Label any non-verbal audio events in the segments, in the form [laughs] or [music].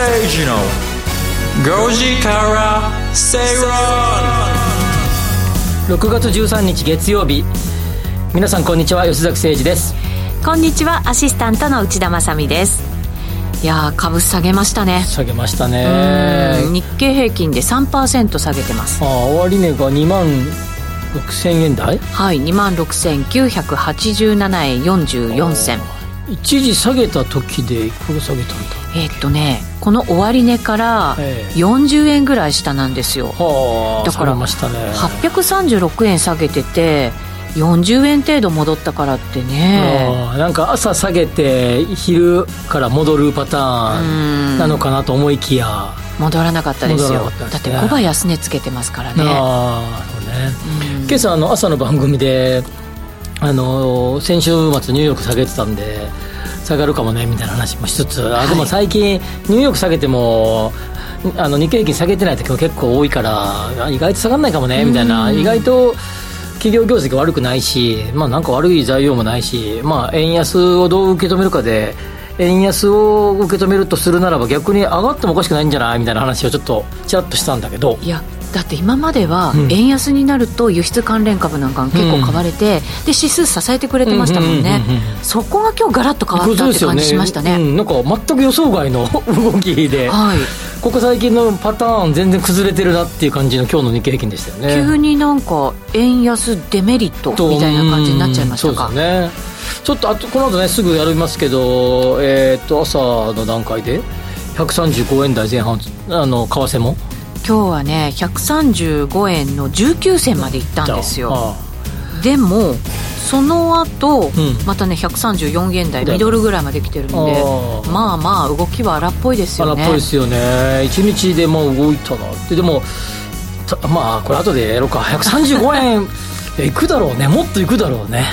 吉崎誠二の5時から正論6月13日月曜日。皆さんこんにちは。吉崎誠二です。こんにちは。アシスタントの内田まさです。いや株下げましたね。下げましたね。日経平均で3%下げてます。ああ終値が2万6000円台？はい2万6987円44銭一時下げた時でいくら下げたんだ？えー、っとねこの終値から40円ぐらい下なんですよ、はあだからましたね。836円下げてて40円程度戻ったからってね。なんか朝下げて昼から戻るパターンなのかなと思いきや。戻らなかったですよ、ね、だって5倍安値つけてますからね。ああそうね今朝あの朝の番組であの先週末ニューヨーク下げてたんで下がるかもねみたいな話もしつつ、はい、でも最近ニューヨーク下げてもあの日経平均下げてない時も結構多いから意外と下がらないかもねみたいな。意外と企業業績悪くないし、まあ、なんか悪い材料もないし、まあ、円安をどう受け止めるかで円安を受け止めるとするならば逆に上がってもおかしくないんじゃない？みたいな話をちょっとちらっとしたんだけど。いやだって今までは円安になると輸出関連株なんかが結構買われて、うん、で指数支えてくれてましたもんね、そこが今日ガラッと変わったって感じしましたね、ねうん、なんか全く予想外の [laughs] 動きで、はい、ここ最近のパターン全然崩れてるなっていう感じの今日の日経平均でしたよね。急になんか円安デメリットみたいな感じになっちゃいましたか、そうですね。ちょっとあとこの後ねすぐやりますけど、えー、っと朝の段階で135円台前半あの為替も今日はね135円の19銭までいったんですよ。でもその後、うん、またね134円台ミドルぐらいまで来てるんでまあまあ動きは荒っぽいですよね。荒っぽいですよね。1日でもう動いたなって。でもまあこれ後でやろうか。[laughs] 135円いくだろうね。もっといくだろうね。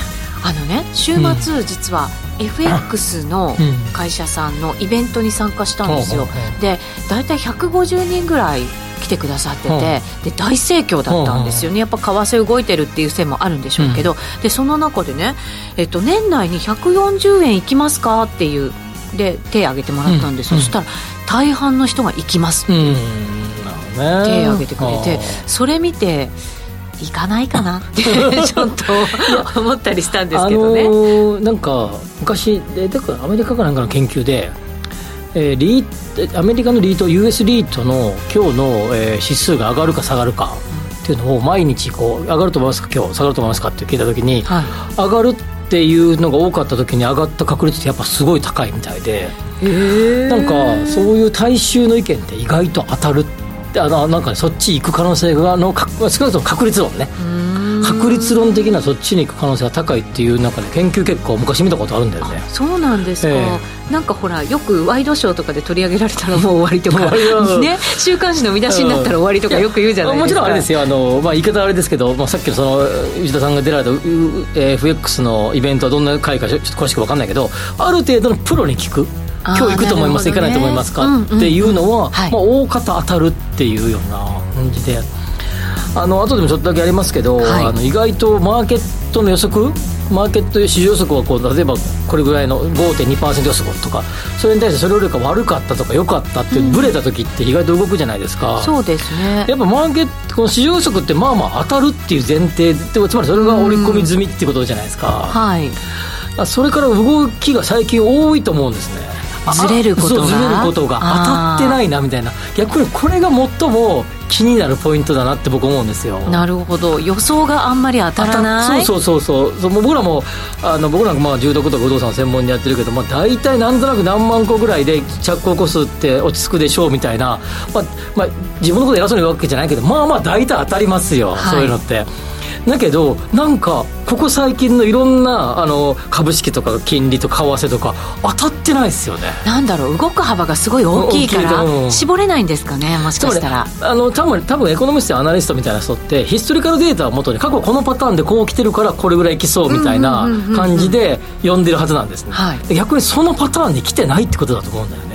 あのね週末、実は FX の会社さんのイベントに参加したんですよ、で大体150人ぐらい来てくださってて、で大盛況だったんですよね、やっぱ為替動いてるっていう線もあるんでしょうけど、でその中でね、えっと、年内に140円いきますかっていうで手挙げてもらったんです、そしたら大半の人が行きますって、手挙げてくれてそれ見て行かないかなって [laughs] ちょっと思ったりしたんですけどね、あのー、なんか昔でだからアメリカかなんかの研究でえー、リーアメリカのリート US リートの今日の、えー、指数が上がるか下がるかっていうのを毎日こう上がると思いますか？今日下がると思いますか？って聞いた時に、はい、上がるっていうのが多かった時に上がった確率ってやっぱすごい高いみたいでなんかそういう大衆の意見って意外と当たるってあのなんか、ね、そっち行く可能性がの少なくとも確率論ね確率論的なそっちに行く可能性が高いっていう中で研究結果を昔見たことあるんだよね。そうなんですか、えー、なんかほらよくワイドショーとかで取り上げられたらもう終わりとかね週刊誌の見出しになったら終わりとかよく言うじゃないですか。もちろんあれですよ。あの、まあ、言い方あれですけど、まあ、さっきのその内田さんが出られた FX のイベントはどんな回かちょっと詳しく分かんないけどある程度のプロに聞く。今日行くと思います、ね、行かないと思いますか、っていうのは、まあ、大方当たるっていうような感じであの後でもちょっとだけやりますけど、はい、あの意外とマーケットの予測マーケット市場予測はこう例えばこれぐらいの5.2%予測とかそれに対してそれよりか悪かったとか良かったってブレた時って意外と動くじゃないですか、うん、そうですね。やっぱマーケットこの市場予測ってまあまあ当たるっていう前提つまりそれが織り込み済みってことじゃないですか、はい。それから動きが最近多いと思うんですねずれることが。ずれることが当たってないなみたいな。逆にこれが最も気になるポイントだなって僕思うんですよ。なるほど。予想があんまり当たらない。そうそうそうそう僕らもあの僕らもまあ重篤とか不動産専門にやってるけど、まあ、大体なんとなく何万個ぐらいで着工個数って落ち着くでしょうみたいな、まあまあ、自分のこと偉そうに言うわけじゃないけどまあまあ大体当たりますよ、はい、そういうのって。だけどなんかここ最近のいろんなあの株式とか金利と為替とか当たってないですよね。なんだろう動く幅がすごい大きいから絞れないんですかねもしかしたら。あの多分多分エコノミストやアナリストみたいな人ってヒストリカルデータをもとに過去このパターンでこう来てるからこれぐらい来そうみたいな感じで読んでるはずなんですね、逆にそのパターンに来てないってことだと思うんだよね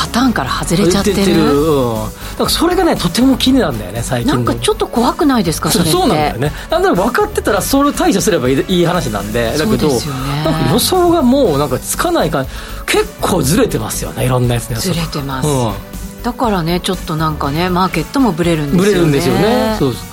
パターンから外れちゃってる。出うん、なんかそれがねとても気になるんだよね最近なんかちょっと怖くないですかそれって。そうなんだよね。なんだろう分かってたらそれ対処すればいいいい話なんでだけど、そうですよね。なんか予想がもうなんかつかないから結構ずれてますよねいろんなやつねずれてます、うん。だからねちょっとなんかねマーケットもブレるんですよね。ブレるんですよね。そうそう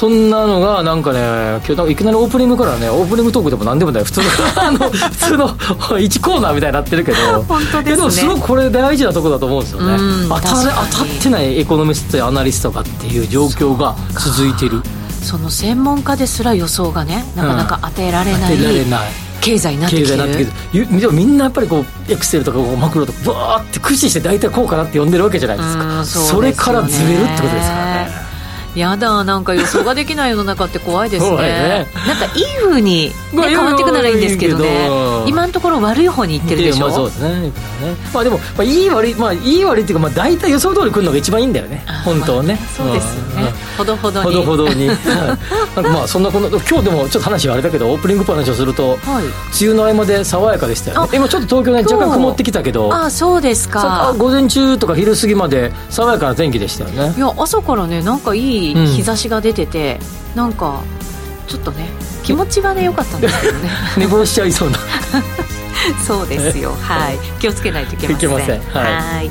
そんなのがなんかね今日なんかいきなりオープニングからねオープニングトークでも何でもない。普通の [laughs] あの普通の [laughs] 1コーナーみたいになってるけど。本当ですね。けどすごくこれ大事なところだと思うんですよね。うん当た当たってないエコノミストやアナリストがっていう状況が続いてる。その専門家ですら予想がねなかなか当てられない、当てられない。経済になってきてる。でもみんなやっぱりこうエクセルとかこうマクロとかブワーって駆使して大体こうかなって呼んでるわけじゃないですか。うんそね。それからずれるってことですからねやだなんか予想ができない世の中って怖いですね。ね。なんかいい風に、ね、まあ変わっていくならいいんですけどね。今のところ悪い方にいってるでしょ、まあ、そうですね。ねまあでも、まあ、いい悪いまあいい悪いっていうか、まあ、大体予想通り来るのが一番いいんだよね。あ本当はね、そうですよね、ほどほどに。ほどほどに。はい。なんかまあそんなこの今日でもちょっと話はあれだけどオープニング話をすると、はい。梅雨の合間で爽やかでしたよね。あ今ちょっと東京ね若干曇ってきたけどあそうですさか午前中とか昼過ぎまで爽やかな天気でしたよね。いや朝からねなんかいいうん。日差しが出てて、なんかちょっとね気持ちはね良かったんですけどね。[laughs] 寝坊しちゃいそうな。[laughs] そうですよ。はい。気をつけないといけません。いけません。はい。はい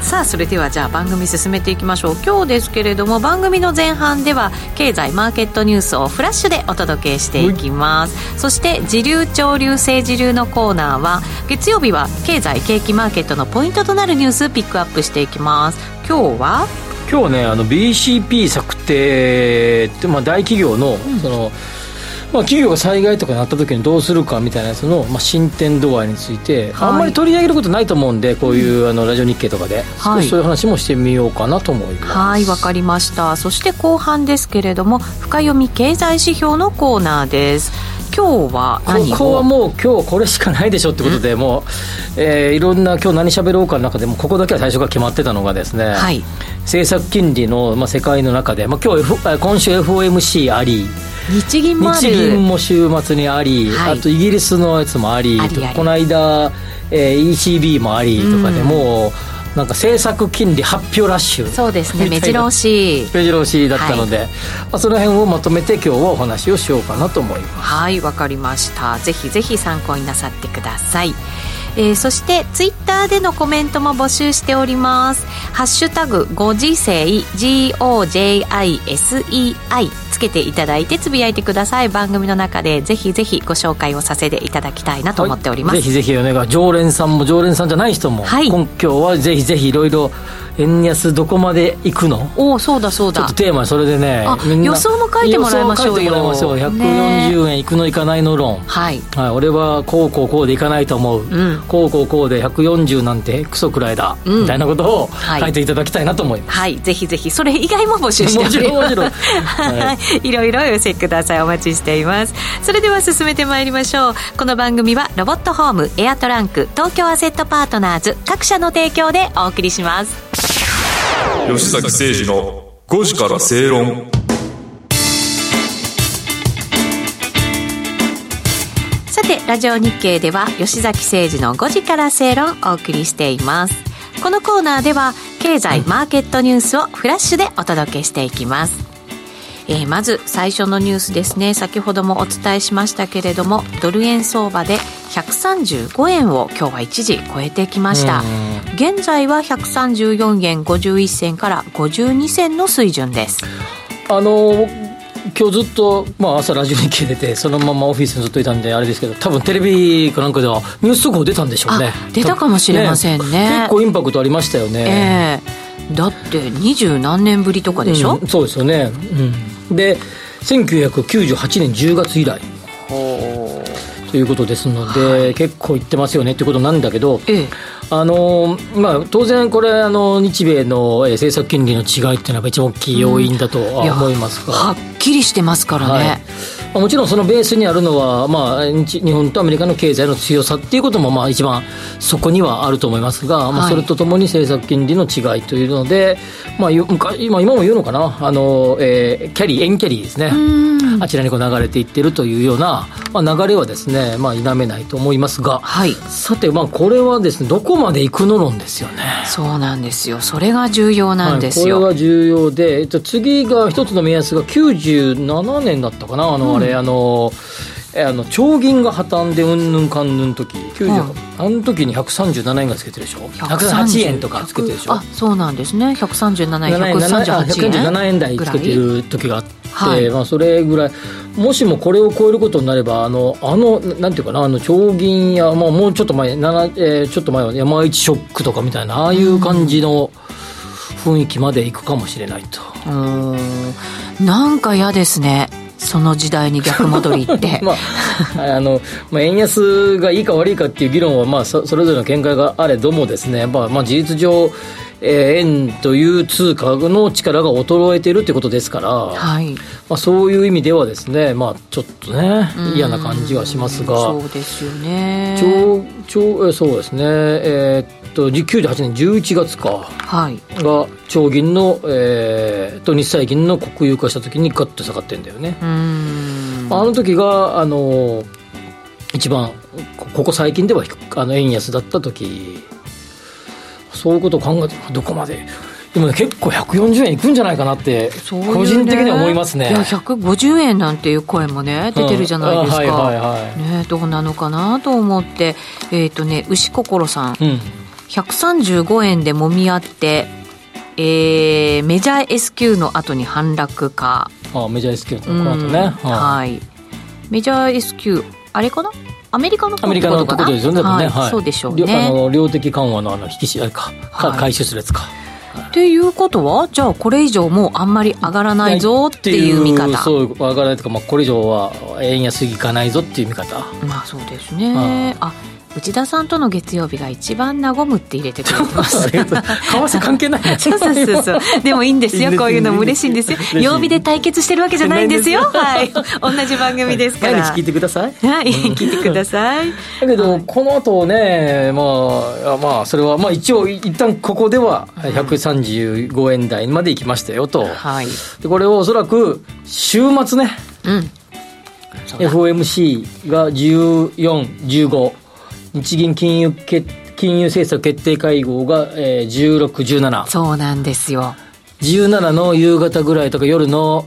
さあそれではじゃあ番組進めていきましょう。今日ですけれども番組の前半では経済マーケットニュースをフラッシュでお届けしていきます。そして時流潮流政治流のコーナーは月曜日は経済景気マーケットのポイントとなるニュースピックアップしていきます。今日は？今日ねあの BCP 策定って、まあ、大企業の,、そのまあ、企業が災害とかになった時にどうするかみたいなやつの、まあ、進展度合いについて、はい。あんまり取り上げることないと思うんでこういう、あのラジオ日経とかで、はい。少しそういう話もしてみようかなと思います。はいわかりました。そして後半ですけれども深読み経済指標のコーナーです今日は何を？ここはもう今日これしかないでしょってことで、もう、えーいろんな今日何喋ろうかの中でもここだけは最初から決まってたのがですね、はい。政策金利の、まあ、世界の中で、まあ、今日、F、あ今週 FOMC あり日銀も日銀も週末にあり、はい。あとイギリスのやつもありこの間、えー ECB もありとかで、うん。もうなんか政策金利発表ラッシュそうですね。目白押し。目白押しだったので、まあ、その辺をまとめて今日はお話をしようかなと思います。はいわかりました。ぜひぜひ参考になさってくださいえーそしてツイッターでのコメントも募集しております。ハッシュタグご時世 GOJISEI つけていただいてつぶやいてください。番組の中でぜひぜひご紹介をさせていただきたいなと思っております、はい。ぜひぜひお願い。常連さんも常連さんじゃない人も、はい。今今日はぜひぜひいろいろ円安どこまで行くの？おおそうだそうだ。ちょっとテーマそれでね予想も書いてもらいましょうよ予想も書いてもらいましょうね140円いくのいかないの論。はい。はい、俺はこうこうこうでいかないと思う、ん。こうこうこうで140なんてクソくらいだ、うん。みたいなことをはい。書いていただきたいなと思います、はい、ぜひぜひ。それ以外も募集して。もちろんもちろん。[laughs] は、はい。いろいろお寄せください。お待ちしています。それでは進めてまいりましょう。この番組はロボットホームエアトランク東京アセットパートナーズ各社の提供でお送りします吉崎誠二の5時から正論。さてラジオ日経では吉崎誠二の5時から正論をお送りしています。このコーナーでは経済マーケットニュースをフラッシュでお届けしていきます。えーまず最初のニュースですね。先ほどもお伝えしましたけれどもドル円相場で135円を今日は一時超えてきました。現在は134円51銭から52銭の水準です。あの今日ずっと、まあ、朝ラジオ日経出てそのままオフィスにずっといたんであれですけど多分テレビかなんかではニュース速報出たんでしょうね。あ出たかもしれませんね。結構インパクトありましたよね、ええ。だって二十何年ぶりとかでしょ、うんそうですよね、うん、で1998年10月以来。ということですので、結構いってますよねっていうことなんだけど、ええ。あのまあ、当然、これあの、日米のえー政策金利の違いっていうのは一番大きい要因だとは思いますが、はっききりしてますからね、はい。もちろんそのベースにあるのは、まあ、日本とアメリカの経済の強さっていうことも、まあ、一番そこにはあると思いますが、はい、まあ、それとともに政策金利の違いというので、まあ、今今も言うのかな？あの、えー、キャリー、円キャリーですね、あちらにこう流れていってるというような、まあ、流れはですね、まあ、否めないと思いますが、はい、さて、まあ、これはですね、どこまで行くの論ですよね。そうなんですよ、それが重要なんですよ。はい、これが重要で、えっと、次が一つの目安が97年だったかな、あの、うん、あれ、あの、あの長銀が破綻でうんぬんかんぬん時90、うん、あの時に137円がつけてるでしょ？108円とかつけてるでしょ？あそうなんですね。137円138円137円台つけてる時があって、はい、まあ、それぐらい。もしもこれを超えることになればあのあのなんていうかな？あの長銀や、まあ、もうちょっと前、えー、ちょっと前は山一ショックとかみたいなああいう感じの雰囲気までいくかもしれないと。うんなんか嫌ですね。その時代に逆戻りって。[laughs] まああの、まあ、円安がいいか悪いかっていう議論は、まあ、そそれぞれの見解があれどもですね、まあまあ、事実上えー、円という通貨の力が衰えているということですから、はい。まあ、そういう意味ではですね、まあ、ちょっとね、嫌な感じはしますが、そうですよね。ちょそうですね、えー、っと98年11月か、はい、が長銀の、えー、と日債銀の国有化した時にガッと下がってんだよね。あの時があの一番ここ最近ではあの円安だった時そういうことを考えてどこまで？でもね結構140円いくんじゃないかなって個人的には思いますね。ねいや150円なんていう声もね出てるじゃないですか、うんはいはいはい、ね、どうなのかなと思って。えっ、ー、とね牛心さん、うん、135円でもみ合ってえー、メジャー S q の後に反落か。ああメジャー S q のこの後ね、はい、メジャー S q あれかな？アメリカのアメリカのところですよね、はい、はい、そうでしょうね。あの量的緩和のあの引きしあれか、はい、回収するやつか。っていうことはじゃあこれ以上もうあんまり上がらないぞっていう見方。そう上がらないとか、まあ、これ以上は円安いかないぞっていう見方。まあそうですね。あ内田さんとの月曜日が一番和むって入れてくれてます。為替関係ない。[laughs] そうそうそうそう。でもいいんですよ。こういうのも嬉しいんですよ。曜日で対決してるわけじゃないんですよ。はい。同じ番組ですから。毎日聞いてください。はい。聞いてください。だけど、この後ねまあまあそれはまあ一応一旦ここでは135円台まで行きましたよと、はい、でこれをおそらく週末ね、うん。FOMC が1415日銀金融金融政策決定会合が、えー、16、17。そうなんですよ。17の夕方ぐらいとか夜の、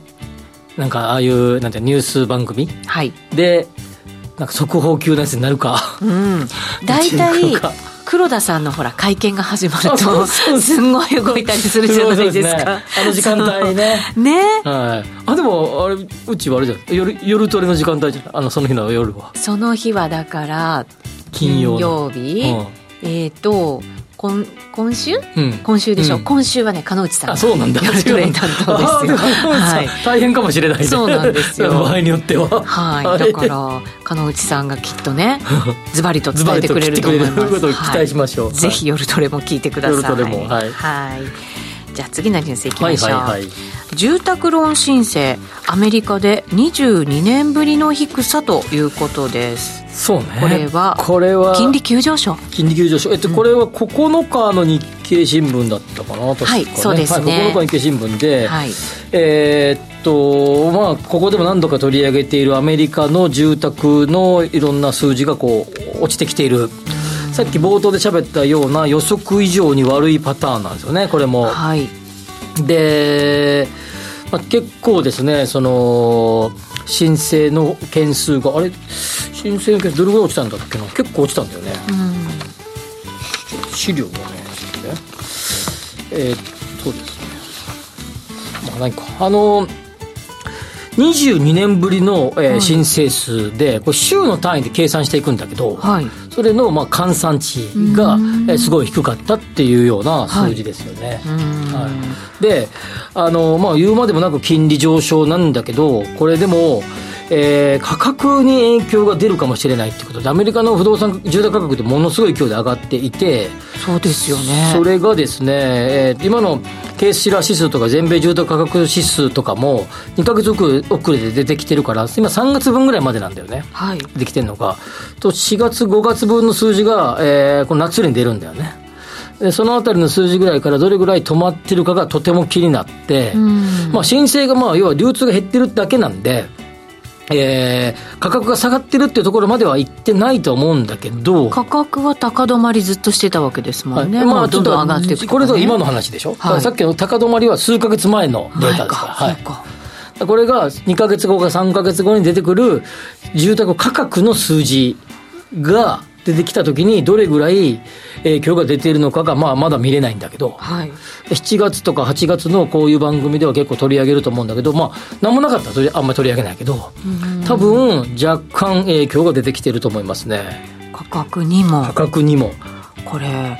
なんかああいう、なんてニュース番組？はい。で、なんか速報級のやつになるか。うん。[laughs] 大体、黒田さんのほら会見が始まるとすんごい動いたりするじゃないですか、ね、あの時間帯ね。ね。はい。あでもあれうちはあれじゃん。夜夜トレの時間帯じゃん。あのその日の夜は。その日はだから金曜日、うん、えっ、ー、と今今週、うん、今週でしょ、うん、今週はね鹿内さんあそうなんだ。夜トレ担当ですよ、はい、大変かもしれない、ね、そうなんですよ。[laughs] 場合によっては。はい。だから鹿内さんがきっとね [laughs] ズバリと伝えてくれると思います。期待しましょう、はい、ぜひ夜トレも聞いてください。夜トレもはい、はい。じゃあ次のニュースいきましょう、はいはいはい、住宅ローン申請アメリカで22年ぶりの低さということです。そうね。これはこれは金利急上昇。金利急上昇。えっと、これは9日の日経新聞だったかな確か、ね、はいそうですね、はい、9日日経新聞で、はい、えー、っとまあここでも何度か取り上げているアメリカの住宅のいろんな数字がこう落ちてきている、さっき冒頭で喋ったような予測以上に悪いパターンなんですよねこれも。はいで、まあ、結構ですねその申請の件数があれ？申請の件数どれぐらい落ちたんだっけな？結構落ちたんだよね、うん、資料がね。えー、っとですね。まあ何か。あの22年ぶりの、えー、申請数で、これ週の単位で計算していくんだけど、はい、それの、まあ、換算値が、えー、すごい低かったっていうような数字ですよね。はい、はい、であの、まあ、言うまでもなく金利上昇なんだけどこれでもえー、価格に影響が出るかもしれないってことでアメリカの不動産住宅価格ってものすごい勢いで上がっていてそうですよね。それがですね、えー、今のケースシラー指数とか全米住宅価格指数とかも2か月遅れで出てきてるから今3月分ぐらいまでなんだよね、はい、できてるのが。と4月5月分の数字が、えー、この夏に出るんだよね。でそのあたりの数字ぐらいからどれぐらい止まってるかがとても気になって、まあ、申請がまあ要は流通が減ってるだけなんでえー、価格が下がってるっていうところまではいってないと思うんだけど。価格は高止まりずっとしてたわけですもんね、はい、まあ、どんどん上がっていく、ね、これと今の話でしょ、はい、さっきの高止まりは数か月前のデータですから、はい、これが2か月後か3か月後に出てくる住宅価格の数字が出てきたときに、どれぐらい影響が出ているのかが、まあ、まだ見れないんだけど、はい、7月とか8月のこういう番組では結構取り上げると思うんだけど、まあ、なんもなかったらあんまり取り上げないけど、多分若干影響が出てきてると思いますね。価格にも。価格にも。これ、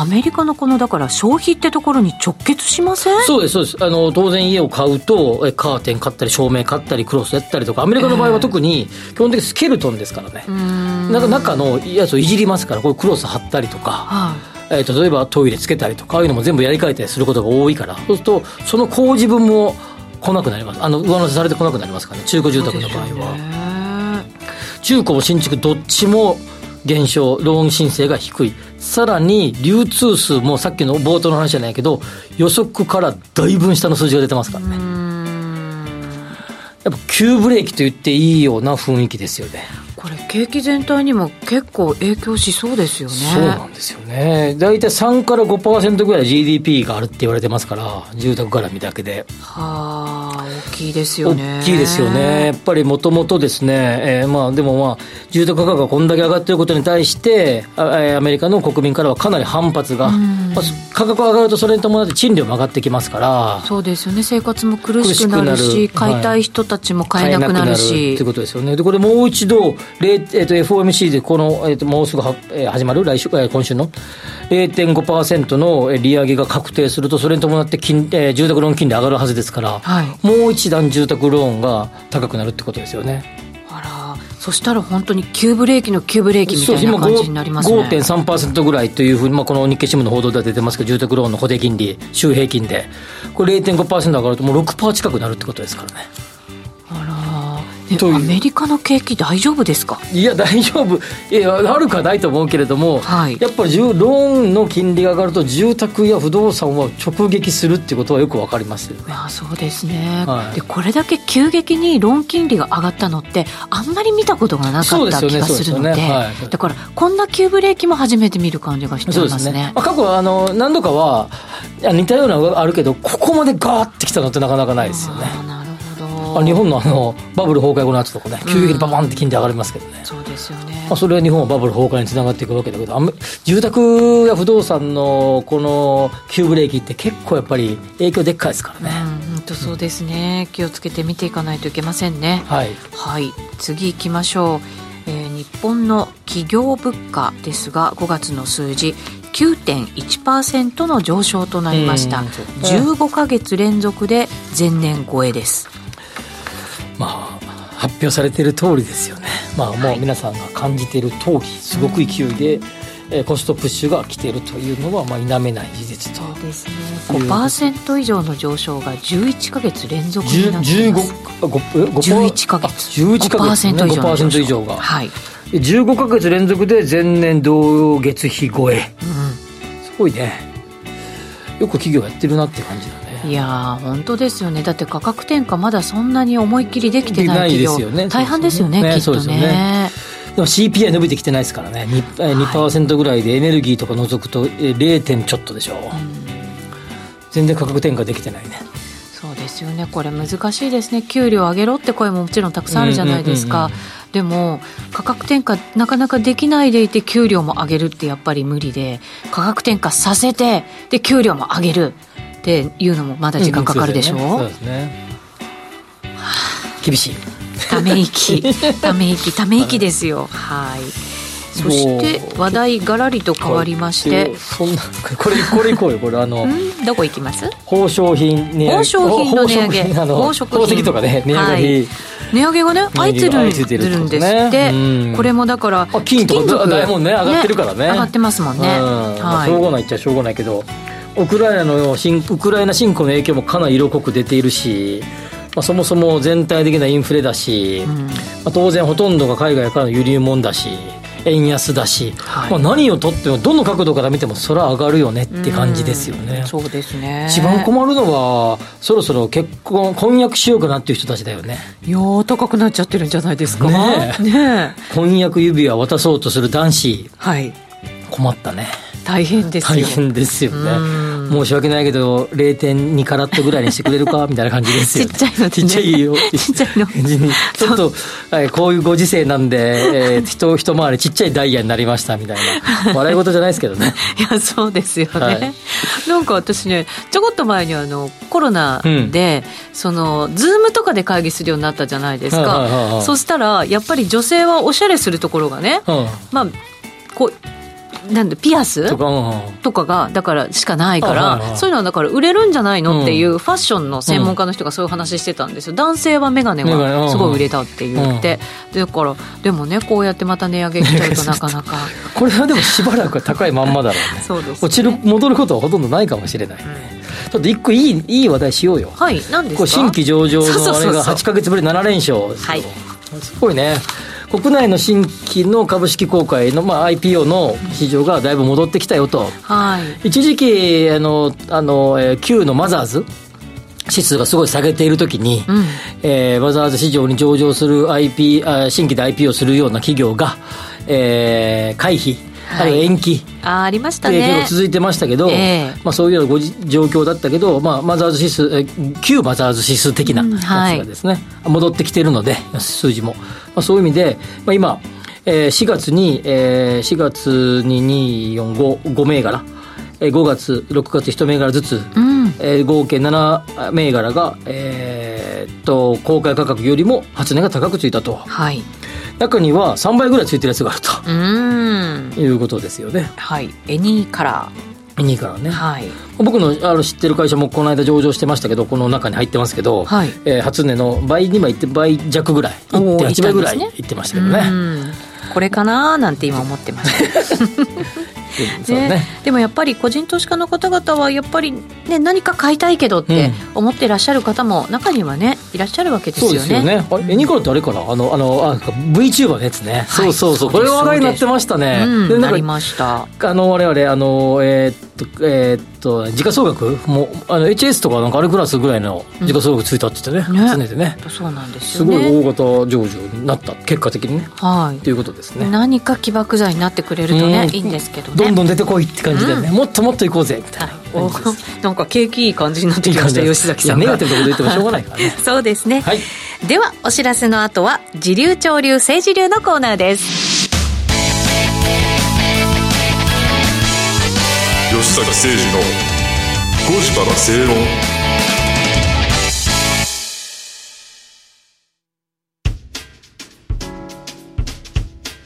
アメリカのこのだから消費ってところに直結しません？そうですそうです。あの当然家を買うとカーテン買ったり照明買ったりクロスやったりとかアメリカの場合は特に基本的にスケルトンですからね、えー、なんか中のやつをいじりますからこれクロス貼ったりとか、はい、えー、例えばトイレつけたりとかああいうのも全部やり替えたりすることが多いからそうするとその工事分も来なくなります。あの上乗せされてこなくなりますからね。中古住宅の場合は、中古も新築どっちも減少、ローン申請が低い。さらに、流通数もさっきの冒頭の話じゃないけど、予測からだいぶ下の数字が出てますからね。やっぱ急ブレーキと言っていいような雰囲気ですよね。これ景気全体にも結構影響しそうですよね。そうなんですよね。大体3から5%ぐらい GDP があるって言われてますから住宅絡みだけで。はあ大きいですよね。大きいですよね。やっぱりもともとですね、えー、まあでもまあ住宅価格がこんだけ上がってることに対してアメリカの国民からはかなり反発が、まあ、価格が上がるとそれに伴って賃料も上がってきますから。そうですよね。生活も苦しくなるし買いたい人たちも買えなくなるし、はい、ということですよね。でこれもう一度えー、と FOMC でこの、えー、ともうすぐは、えー、始まる来週、えー、今週の0.5%の利上げが確定すると、それに伴って金、えー、住宅ローン金利上がるはずですから、はい、もう一段住宅ローンが高くなるってことですよね。あら、そしたら本当に急ブレーキの急ブレーキみたいな感じになりますね。5.3%ぐらいというふうに、まあ、この日経新聞の報道では出てますけど、住宅ローンの固定金利、週平均で、これ0.5%上がると、もう6%近くなるってことですからね。アメリカの景気大丈夫ですか？いや大丈夫。いやあるかないと思うけれども、はい、やっぱりローンの金利が上がると住宅や不動産は直撃するっていうことはよく分かりますよね。あそうですね、はい、でこれだけ急激にローン金利が上がったのってあんまり見たことがなかった気がするので、ねはい、だからこんな急ブレーキも初めて見る感じがしてますね、ね、まあ、過去あの何度かは似たようなのがあるけどここまでガーってきたのってなかなかないですよねあ日本のあのバブル崩壊後のやつとかね急激にババンって金利上がりますけどね、そうですよね、まあ、それは日本はバブル崩壊につながっていくわけだけど住宅や不動産のこの急ブレーキって結構やっぱり影響でっかいですからね、本当そうですね。気をつけて見ていかないといけませんね。はい、はい、次いきましょう。えー、日本の企業物価ですが5月の数字9.1%の上昇となりました、15か月連続で前年超えですまあ発表されている通りですよね。まあもう皆さんが感じている通りすごく勢いで、えコストプッシュが来ているというのはまあ否めない事実とそう。ですね5%以上の上昇が11か月連続になっています。11か月。11か月、ね、5%以上5%以上が。はい。15か月連続で前年同月比超え、うん、すごいね。よく企業やってるなって感じだいや本当ですよね。だって価格転嫁まだそんなに思いっきりできてない企業、ね、大半ですよね、ね、きっとね。ね。でも CPI 伸びてきてないですからね。2%, 2ぐらいでエネルギーとか除くと 0. 点ちょっとでしょう、うん、全然価格転嫁できてないね。そうですよね。これ難しいですね。給料上げろって声ももちろんたくさんあるじゃないですか、でも価格転嫁なかなかできないでいて給料も上げるってやっぱり無理で価格転嫁させてで給料も上げるっていうのもまだ時間かかるでしょ、うん、そうですね、厳しい。ため息。[laughs] ため息。ため息ですよ。はい。そして話題がらりと変わりまして。そんなこれこれいこうよこれあの [laughs] どこ行きます？宝飾品値上げ。宝飾品の値上げ。宝飾品とかね値上がり、はい値上げがね相次いでるんですって。ね。うん。これもだからあ金とか貴金属ダイヤモね上がってるからね。上がってますもんね、うん。まあしょうはがないっちゃしょうがないけどウクライナの新ウクライナ侵攻の影響もかなり色濃く出ているし、まあ、そもそも全体的なインフレだし、まあ、当然ほとんどが海外からの輸入もんだし円安だし、はい。まあ、何をとってもどの角度から見てもそれは上がるよねって感じですよね。い、そうですね。一番困るのはそろそろ結婚婚約しようかなっていう人たちだよね。いやー高くなっちゃってるんじゃないですか。ねえ。ねえ。婚約指輪渡そうとする男子。はい。困ったね。大変ですよ。大変ですよね。うん申し訳ないけど0.2カラットぐらいにしてくれるか？みたいな感じですよ、ね、ちっちゃいのちっちゃいよちっちゃいの。ち [laughs] ょっと、はい、こういうご時世なんで、えー、人一回りちっちゃいダイヤになりましたみたいな。笑い事じゃないですけどね。[laughs] いやそうですよね、はい。なんか私ねちょこっと前にあのコロナで、その Zoom とかで会議するようになったじゃないですか、はいはいはいはい。そしたらやっぱり女性はおしゃれするところがね、うん。まあこうなんでピアス？とか、がだからしかないから、そういうのはだから売れるんじゃないのっていうファッションの専門家の人がそういう話してたんですよ。男性は眼鏡眼鏡うん。はすごい売れたって言って、だからでもねこうやってまた値上げ来ちゃうとなかなか。[laughs] これはでもしばらくは高いまんまだろうね。[laughs] そうです、ね、落ちる戻ることはほとんどないかもしれないね、ちょっと一個いいいい話題しようよ。はい何ですか？新規上場のあれがそうそうそうそう。8か月ぶり7連勝。はい。すごいね国内の新規の株式公開の、まあ、IPO の市場がだいぶ戻ってきたよと。はい。一時期あのあの、えー、旧のマザーズ指数がすごい下げているときに、うん。えーマザーズ市場に上場する IP あ新規で IPO するような企業が、えー回避、あるいは延期、あありましたでね結構続いてましたけど、ええ。まあ、そういうようなごじ状況だったけど、まあ、マザーズ指数えー旧マザーズ指数的なやつうんはい。がですね、戻ってきているので数字も、まあ、そういう意味で、まあ、今、えー4月に、えー4月に2455銘柄、えー5月6月1銘柄ずつ、うん。えー合計7銘柄が、えーっと公開価格よりも初値が高くついたと。はい中には3倍ぐらいついてるやつがあるうーん。ということですよね。はい。エニーカラいいからねーはい。僕のあの知ってる会社もこの間上場してましたけどこの中に入ってますけど、はい。えー初値の倍にはいって倍弱ぐらいおー1.8倍ぐらいいってましたけどね。うん。これかなーなんて今思ってました [laughs] ねね、でもやっぱり個人投資家の方々はやっぱり、ね、何か買いたいけどって思ってらっしゃる方も中にはねいらっしゃるわけですそうよね。ですよね。あれ、エニコロってあれかなあの、あの、あ、VTuber のやつね。そうそうそう。これ話題になってましたね。うん、なりました。あの、我々、あの、えーっと、えーっと、時価総額も、あの、HS とかなんかあれクラスぐらいの時価総額ついたって言ってね。ね初値でね。そうなんですすよね。ごい大型上場になった。結果的にね。はいということですね。何か起爆剤になってくれるとねうんいいんですけどね。どんどん出てこいって感じでね。もっともっと行こうぜ、みたいなお感じです。[laughs] なんか景気いい感じになってきました吉崎さんネガティブなこと言ってもしょうがないからね。[laughs] そうですね、はい。ではお知らせの後は時流潮流政治流のコーナーです吉崎誠二の5時から正論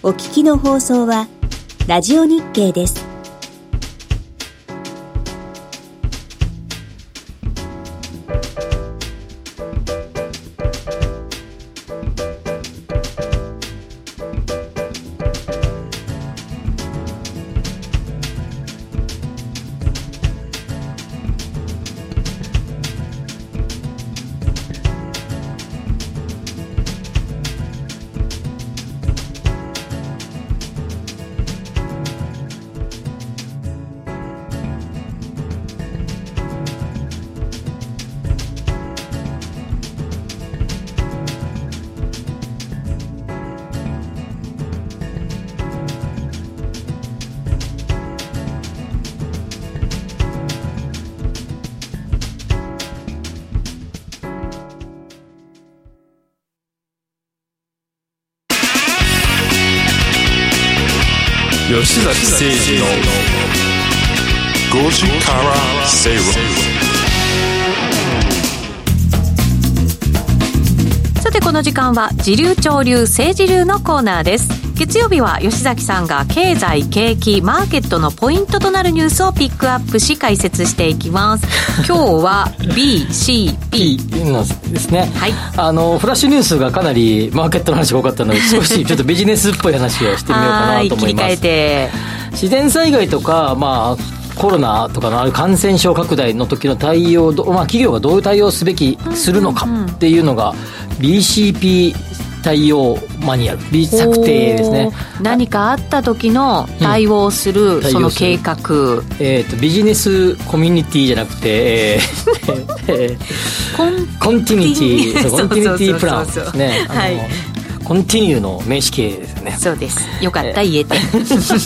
お聞きの放送はラジオ日経です。誠二の5時から正論さてこの時間は時流潮流政治流のコーナーです。月曜日は吉崎さんが経済景気マーケットのポイントとなるニュースをピックアップし解説していきます。[laughs] 今日は BCP のですね、はい。あのフラッシュニュースがかなりマーケットの話が多かったので少しちょっとビジネスっぽい話をしてみようかなと思いま [laughs] は切り替えすて自然災害とかまあコロナとかのある感染症拡大の時の対応ど、まあ、企業がどういう対応すべきするのかっていうのが BCP 対応マニュアル B 策定ですね。何かあった時の対応する、んその計画。えー、とビジネスコミュニティじゃなくて、えーえーコンコンティニティ、コンティニティプランですね。コンティニューの名詞形ですね。そうです。よかった言えて。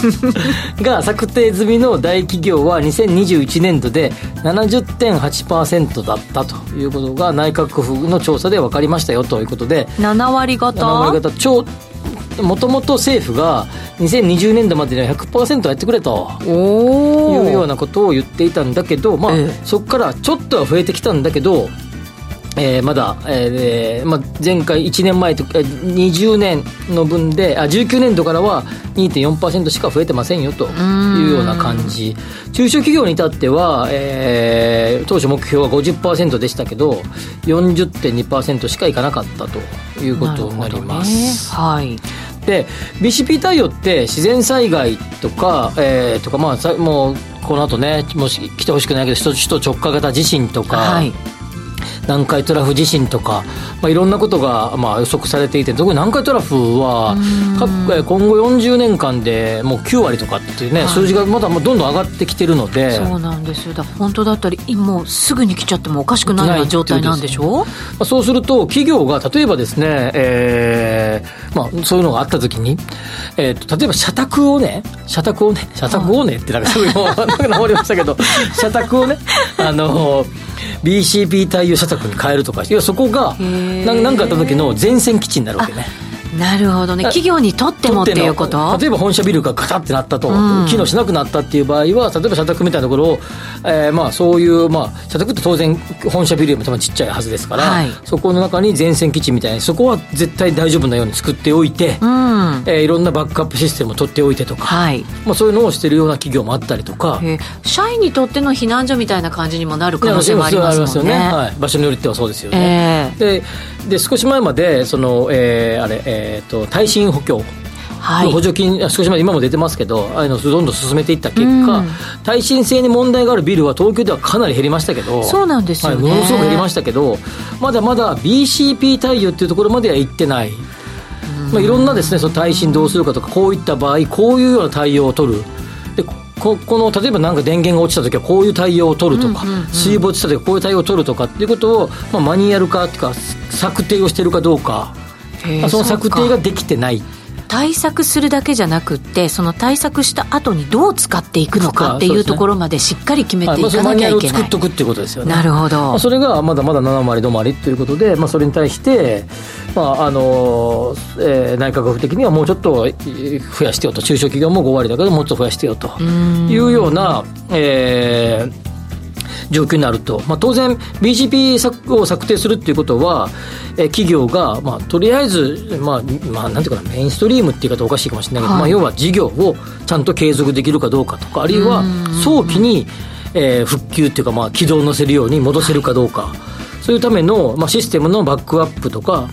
[laughs] が策定済みの大企業は2021年度で70.8%だったということが内閣府の調査で分かりましたよということで。7割方？7割方。超もともと政府が2020年度までには100%やってくれと。おおいうようなことを言っていたんだけど、まあええ。そこからちょっとは増えてきたんだけど、えーまだ、えーまあ、前回1年前とえー20年の分であ19年度からは2.4%しか増えてませんよというような感じ。中小企業に至っては、えー当初目標は50%でしたけど40.2%しかいかなかったということになります。はい。で BCP 対応って自然災害とか,、えーとかまあ、さもうこの後ねもし来てほしくないけど首都直下型地震とか、はい南海トラフ地震とか、まあ、いろんなことが、まあ、予測されていて特に南海トラフは今後40年間でもう9割とかっていうね、はい。数字がまだもうどんどん上がってきてるので。そうなんですよ。だ本当だったりもうすぐに来ちゃってもおかしくないような状態なんでしょ？まあ、そうすると、企業が例えばですね、えーまあ、そういうのがあったときに、えーと、例えば社宅をね、社宅をね、社宅をねってなんかそういうの、なんか直りましたけど、[laughs] 社宅をね、あの、BCP 対応社宅に変えるとか、いやそこが、ーななんかあった時の前線基地になるわけね。なるほどね。企業にとってもっていうこと？例えば本社ビルがガタってなったと、ん。機能しなくなったっていう場合は例えば社宅みたいなところを、えーまあそういう、まあ、社宅って当然本社ビルよりも多分ちっちゃいはずですから、はい。そこの中に前線基地みたいなそこは絶対大丈夫なように作っておいて、うん。えーいろんなバックアップシステムを取っておいてとか、はい。まあ、そういうのをしてるような企業もあったりとか。えー。社員にとっての避難所みたいな感じにもなる可能性もありますよね、はい、場所によってはそうですよね、えでで少し前までその、えーあれ、えー、と耐震補強はい。の補助金、少し前今も出てますけどああいうのをどんどん進めていった結果、うん。耐震性に問題があるビルは東京ではかなり減りましたけどそうなんですよね。はい、ものすごく減りましたけどまだまだ BCP 対応っていうところまでは行ってない、まあ、いろんなですねその耐震どうするかとかこういった場合こういうような対応を取る。でここの例えばなんか電源が落ちた時はこういう対応を取るとか、水没した時はこういう対応を取るとかっていうことを、まあ、マニュアル化っていうか策定をしてるかどうか、その策定ができてない対策するだけじゃなくってその対策した後にどう使っていくのかっていうところまでしっかり決めていかなきゃいけない。作っとくっていうことですよね。なるほど。まあ、それがまだまだ7割止まりということで、まあ、それに対して、まああのえー内閣府的にはもうちょっとえー増やしてよと。中小企業も5割だけどもうちょっと増やしてよと。いうような、えー状況になると、まあ、当然 BCP 策を策定するっていうことは、えー企業が、まあ、とりあえず、まあまあ、なんていうかなメインストリームっていう言い方おかしいかもしれないけど、はい。まあ、要は事業をちゃんと継続できるかどうかとかあるいは早期に、えー復旧っていうか、まあ、軌道を乗せるように戻せるかどうか、そういうための、まあ、システムのバックアップとか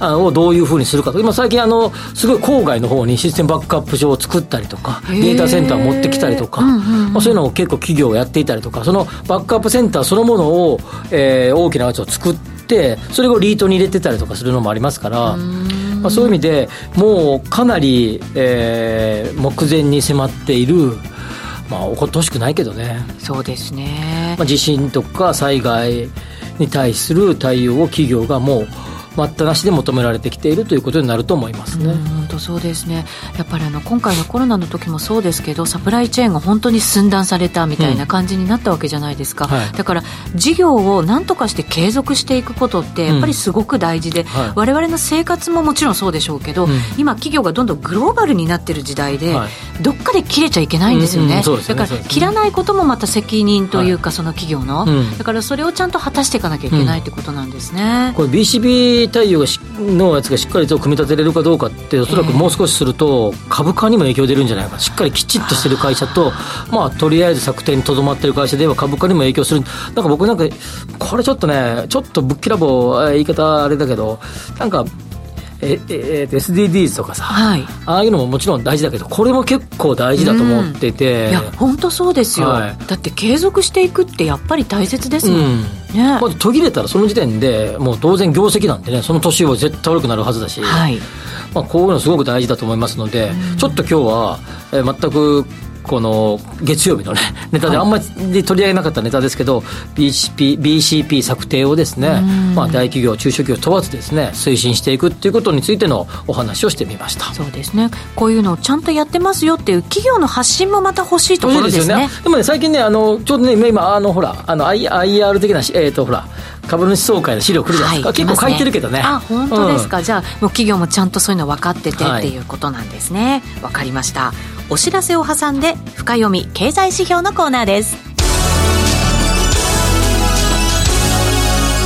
あをどういうふうにするかと今最近あのすごい郊外の方にシステムバックアップ上を作ったりとかデータセンターを持ってきたりとか、まあ、そういうのを結構企業がやっていたりとかそのバックアップセンターそのものを、えー大きなやつを作ってそれをリートに入れてたりとかするのもありますから、まあ、そういう意味でもうかなり、えー目前に迫っているまあ起こってほしくないけどね、そうですね。まあ、地震とか災害に対する対応を企業がもう待ったなしで求められてきているということになると思いますね。本当そうですね。やっぱりあの今回のコロナの時もそうですけどサプライチェーンが本当に寸断されたみたいな感じになったわけじゃないですか、はい。だから事業を何とかして継続していくことってやっぱりすごく大事で、はい。我々の生活ももちろんそうでしょうけど、ん。今企業がどんどんグローバルになってる時代で、はい。どっかで切れちゃいけないんですよね,、うんうんねだから切らないこともまた責任というか、その企業の、うん。だからそれをちゃんと果たしていかなきゃいけないってことなんですね、これ対応がしのやつがしっかりと組み立てれるかどうかっておそらくくもう少しすると株価にも影響出るんじゃないか。しっかりきちっとしてる会社とまあとりあえず策定にとどまってる会社では株価にも影響する。なんか僕なんかこれちょっとねちょっとぶっきらぼう言い方あれだけどなんかええ SDGs とかさ、はい。ああいうのももちろん大事だけどこれも結構大事だと思ってて、いや本当そうですよ、はい。だって継続していくってやっぱり大切ですもん、うん。ね、まず途切れたらその時点でもう当然業績なんてねその年は絶対悪くなるはずだし、はい。まあ、こういうのすごく大事だと思いますので、ちょっと今日は、えー全くこの月曜日のねネタであんまり取り上げなかったネタですけど、BCP, BCP 策定をですね、まあ、大企業中小企業問わずですね推進していくっていうことについてのお話をしてみました。そうですね。こういうのをちゃんとやってますよっていう企業の発信もまた欲しいところですね。でもね最近ねあのちょうどね今今あのほらあの IR 的なしえっ、とほら株主総会の資料来るじゃないですか、結構書いてるけどね。あ本当ですか、うん。じゃあもう企業もちゃんとそういうの分かっててはいっていうことなんですね。わ、かりましたお知らせを挟んで深読み経済指標のコーナーです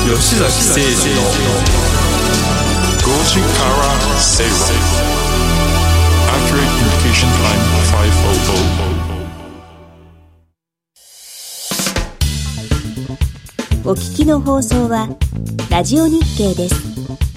吉崎誠二の5時から正論 Accurate Communication Time 500お聞きの放送はラジオ日経です。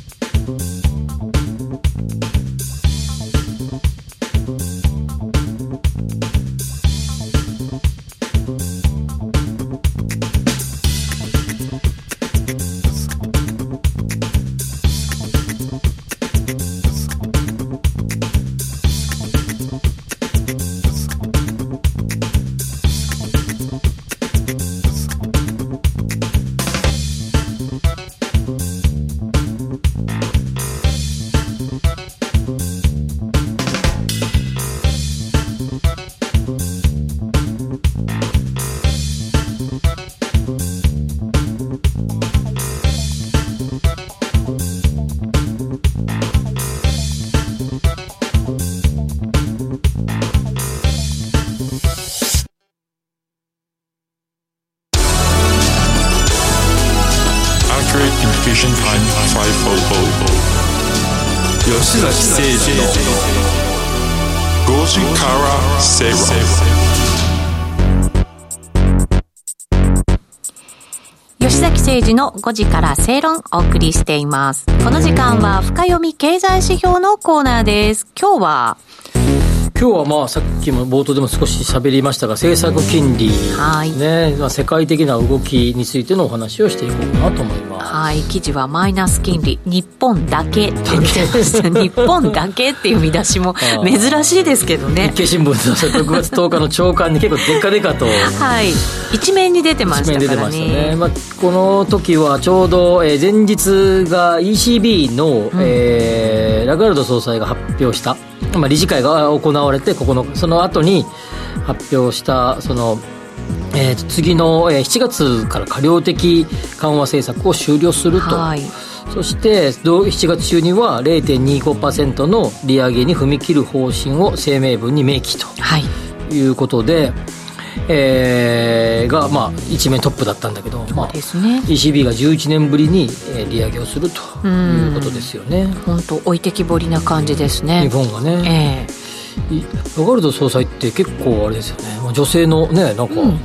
吉崎誠二の5時から正論お送りしています。この時間は深読み経済指標のコーナーです。今日は、今日はまあさっきも冒頭でも少し喋りましたが政策金利、はいねまあ、世界的な動きについてのお話をしていこうかなと思います。はい、記事はマイナス金利、日本だけって出てました。[laughs] 日本だけっていう見出しも [laughs] 珍しいですけどね日。経新聞の6月10日の朝刊に結構デカデカとはい、一面に出てましたからましたね、ね。まあ、この時はちょうど、えー前日が ECB の、えーラガルド総裁が発表した、まあ、理事会が行われて9日その後に発表したその、えー次の、えー7月から過量的緩和政策を終了すると、はい。そして同7月中には0.25%の利上げに踏み切る方針を声明文に明記とはい。いうことで、えーが、まあ、一面トップだったんだけど、まあ、ですね。ECB が11年ぶりに、えー利上げをするということですよね。本当置いてきぼりな感じです日ね。本がね、ええいラガルド総裁って結構あれですよねまあ女性のねなんか,、なんか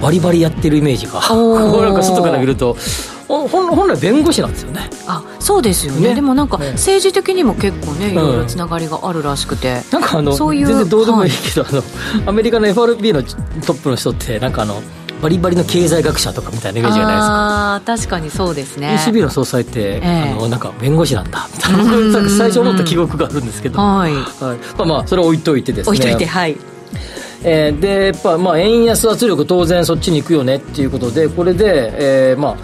バリバリやってるイメージがなんか外から見ると本来弁護士なんですよね。あそうですよね。ね。でもなんかね。政治的にも結構ねいろいろうんつながりがあるらしくて、なんかあのそういう全然どうでもいいけど、あのアメリカの FRB のトップの人ってなんかあのバリバリの経済学者とかみたいなイメージじゃないですか？あ確かにそうですね。ECB の総裁って、ええ。あのなんか弁護士なんだみたいな。最初思った記憶があるんですけど、ははいい。まあ、まあそれは置いといてですね。置いといてはいえーでやっぱまあ円安圧力当然そっちに行くよねっていうことでこれで、えーまあ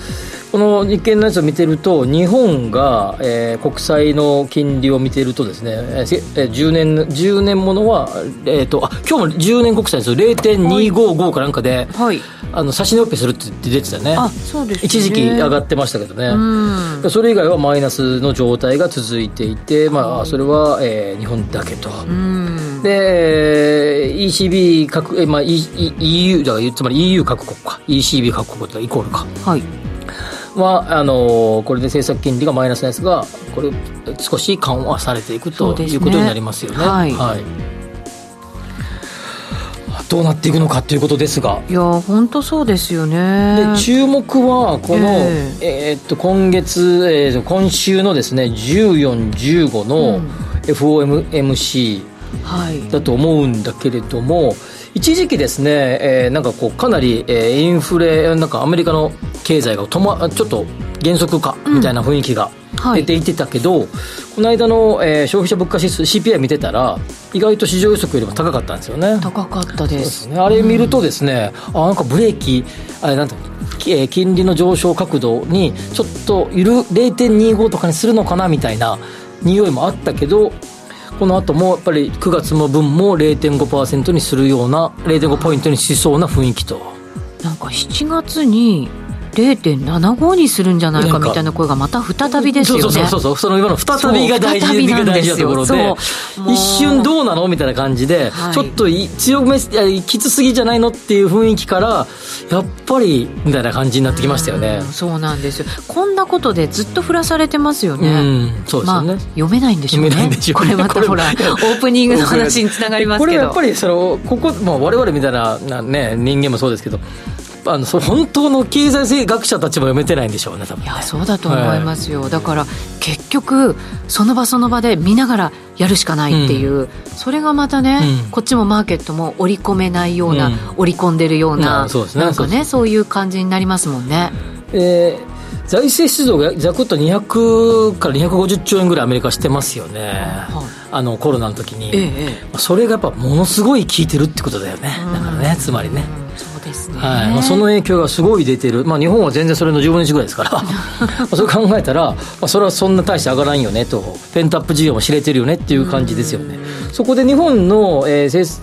この日経のやつを見てると日本が、えー国債の金利を見てるとですね、えーせえー10年10年ものは、えー、とあ今日も10年国債ですよ。0.255かなんかで、はい。あの差し値オペするって出てたよね。あそうですね。一時期上がってましたけどね、うん。それ以外はマイナスの状態が続いていて、まあ、それは、えー日本だけと。うんで、えー ECB 各、えーまあ、E- E- EU、だからつまり EU 各国か、ECB 各国とイコールか、はい。はあのこれで政策金利がマイナスのやつがこれ少し緩和されていくということになりますよね。はい。はい。どうなっていくのかということですが。いや本当そうですよね。で注目はこの、ええ。ーっと今月、えー今週のですね14、15うのん。FOMC はい。だと思うんだけれども一時期ですね、えーなんかこうかなり、えーインフレなんかアメリカの経済が止まちょっと減速かみたいな雰囲気がはい。出ていてたけど、この間の、えー消費者物価指数 CPI 見てたら意外と市場予測よりも高かったんですよね。高かったです。すね、あれ見るとですね、あなんかブレーキあれなん金利の上昇角度にちょっとゆる0.25とかにするのかなみたいな匂いもあったけどこの後もやっぱり9月の分も0.5%にするような0.5ポイントにしそうな雰囲気と。なんか7月に0.75にするんじゃないかみたいな声がまた再びですよね。そうそうそうそう。その今の再びが大事なところで一瞬どうなのみたいな感じで、はい。ちょっとい強めきつすぎじゃないのっていう雰囲気からやっぱりみたいな感じになってきましたよね。うんそうなんですよ。こんなことでずっと振らされてますよね、うんそうですよね。まあ、読めないんでしょうね。読めないんでしょうね。これまたほらオープニングの話につながりますけど。これやっぱりそのここ、まあ、我々みたいなな、ね、人間もそうですけどあのそう本当の経済学者たちも読めてないんでしょうね多分ね。いやそうだと思いますよ、だから結局その場その場で見ながらやるしかないっていう、それがまたね、うん。こっちもマーケットも織り込めないような、うん。織り込んでるよううなうですね。なんかねそういう感じになりますもんね。えー財政出動がざくっと200から250兆円ぐらいアメリカしてますよね、あのコロナの時に、ええええ。それがやっぱものすごい効いてるってことだよね、だからねつまりね、ですね、はい。まあ、その影響がすごい出てる、まあ、日本は全然それの10分の1ぐらいですから。[laughs] まあそれ考えたら、まあ、それはそんな大して上がらんよねとペンタップ需要も知れてるよねっていう感じですよね。そこで日本の、えー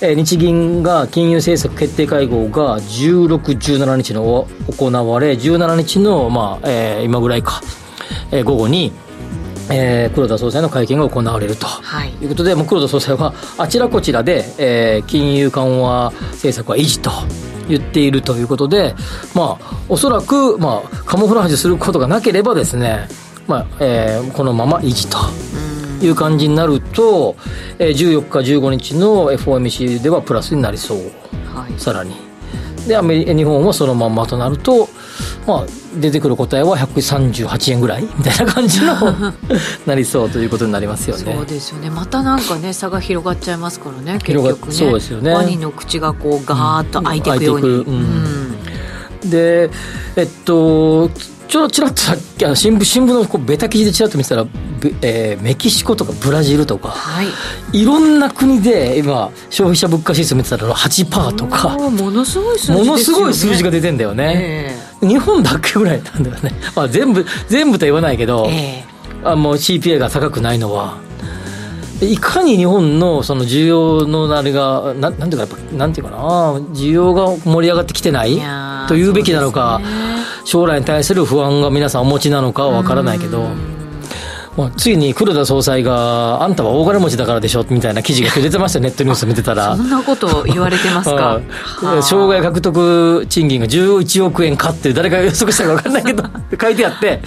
えー日銀が金融政策決定会合が16、17日の行われ17日の、まあえー今ぐらいか、えー午後に、えー黒田総裁の会見が行われると。はいということで、もう黒田総裁はあちらこちらで、えー金融緩和政策は維持と言っているということで、まあ、おそらく、まあ、カモフラージュすることがなければですね、まあえーこのまま維持という感じになると、えー14日、15日の FOMC ではプラスになりそう、はいさらに。でアメリ日本はそのまんまとなると、まあ、出てくる答えは138円ぐらいみたいな感じの [laughs] なりそうということになりますよね。そうですよね。またなんかね差が広がっちゃいますからね結広がっ局ね。そうですよね。ワニの口がこうガーッと開いていくように、うんうん。うん。でえっとちょっとちらっとさっきあの新聞新聞のこうベタ記事でちらっと見てたら、べえーメキシコとかブラジルとかはい。いろんな国で今消費者物価指数見てたら8%とかものすごい数字ものすごい数字が出てんだよね、え日本だけぐらいなんだよね、[laughs] まあ、全部全部とは言わないけど、ええ。あもう CPI が高くないのは。でいかに日本のその需要のあれがななんていうかやっぱなんていうかな。需要が盛り上がってきてないというべきなのか、ね。将来に対する不安が皆さんお持ちなのかは分からないけど、まあ、ついに黒田総裁があんたは大金持ちだからでしょみたいな記事が出てましたよネットニュース見てたら。そんなこと言われてますか？はいはあ。生涯獲得賃金が11億円かって誰が予測したか分かんないけど [laughs] 書いてあって。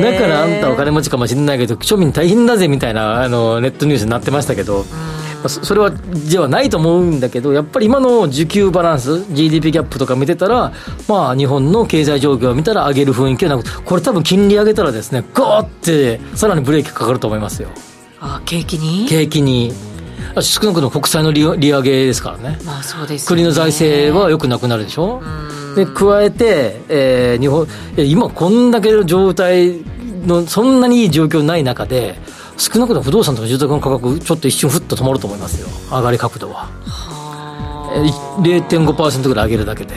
だからあんたお金持ちかもしれないけど庶民大変だぜみたいなあのネットニュースになってましたけど、まあそそれはではないと思うんだけどやっぱり今の需給バランス GDP ギャップとか見てたら、まあ、日本の経済状況を見たら上げる雰囲気はなくこれ多分金利上げたらですねゴーってさらにブレーキかかると思いますよ。あ景気に？景気に。あ少なくとも国債の利利上げですからね。まあそうですよね。国の財政は良くなくなるでしょ？で加えて、えー日本今こんだけの状態のそんなにいい状況ない中で少なくとも不動産とか住宅の価格ちょっと一瞬ふっと止まると思いますよ。上がり角度は。えー0.5%ぐらい上げるだけで。